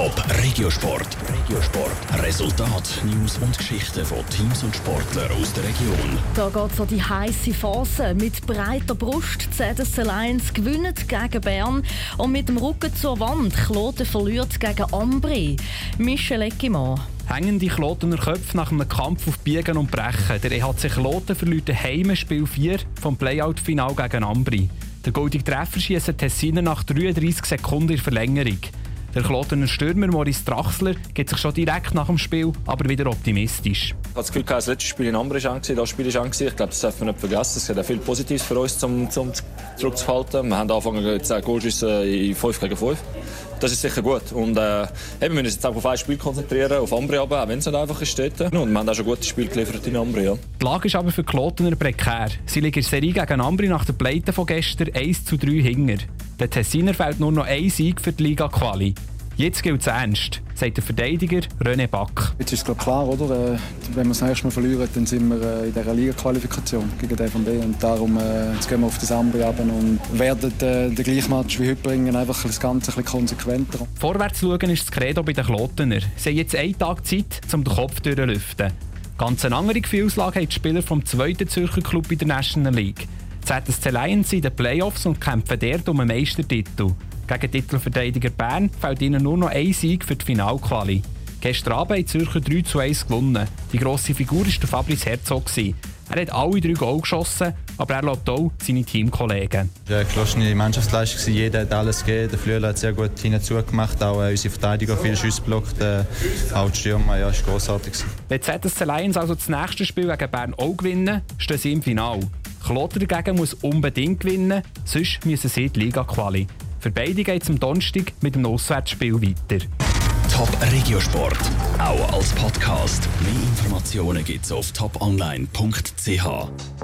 Top Regiosport. Regiosport. Resultat, News und Geschichten von Teams und Sportlern aus der Region. Da geht es an die heiße Phase. Mit breiter Brust ZSC Lions gewinnt gegen Bern und mit dem Rücken zur Wand Kloten verliert gegen Ambri. Michel Eckimann. Hängen die Klotener Köpfe nach einem Kampf auf Biegen und Brechen. Der EHC Kloten verliert daheim Spiel 4 vom Playout-Final gegen Ambri. Der goldige Treffer schießt Tessiner nach 33 Sekunden in Verlängerung. Der Klotener Stürmer Maurice Drachsler geht sich schon direkt nach dem Spiel aber wieder optimistisch. Ich habe das Gefühl, das letzte Spiel in Ambri war das Spiel war Ich glaube, das darf man nicht vergessen. Es hat viel Positives für uns, um, um zurückzuhalten. Wir haben angefangen, 10 Goalschüsse in 5 gegen 5 das ist sicher gut. Und äh, wir müssen uns jetzt auch auf ein Spiel konzentrieren, auf Ambri aber, auch wenn es nicht einfach ist. Dort. Und wir haben auch schon gute Spiele geliefert in Ambri. Ja. Die Lage ist aber für Klotener prekär. Sie liegen in Serie gegen Ambri nach der Pleite von gestern 1 zu 3 hinger. Der Tessiner fällt nur noch ein Sieg für die Liga-Quali. Jetzt gilt es ernst, sagt der Verteidiger René Back. Jetzt ist es klar, oder? Äh, wenn wir das nächste Mal verlieren, dann sind wir äh, in dieser Liga-Qualifikation gegen den FNB. Und darum äh, jetzt gehen wir auf das Ambri und werden den gleichen Match wie heute bringen, einfach das Ganze ein bisschen konsequenter. Vorwärts schauen ist das Credo bei den Klotener. Sie haben jetzt einen Tag Zeit, um den Kopf durchlüften. Ganz eine andere Gefühlslage haben die Spieler vom zweiten Zürcher Club in der National League. ZSC Lions in den Playoffs und kämpfen dort um einen Meistertitel. Gegen Titelverteidiger Bern fällt ihnen nur noch ein Sieg für die Finalquali. Gestern Abend haben Zürcher 3 zu 1 gewonnen. Die grosse Figur war der Fabrice Herzog. Er hat alle drei Goal geschossen, aber er lässt auch seine Teamkollegen. Es war eine geschlossene Mannschaftsleistung. Jeder hat alles gegeben. Der Flügel hat sehr gut hinzugemacht. Auch äh, unsere Verteidiger viele Schüsse blockt. Äh, auch die Stürmer, ja, war grossartig. Wenn die ZSC Lions also das nächste Spiel gegen Bern auch gewinnen, stehen sie im Finale. Klotter dagegen muss unbedingt gewinnen, sonst müssen sie die Liga-Quali. Für beide geht es am Donnerstag mit dem Auswärtsspiel weiter. Top Regiosport, auch als Podcast. Mehr Informationen gibt es auf toponline.ch.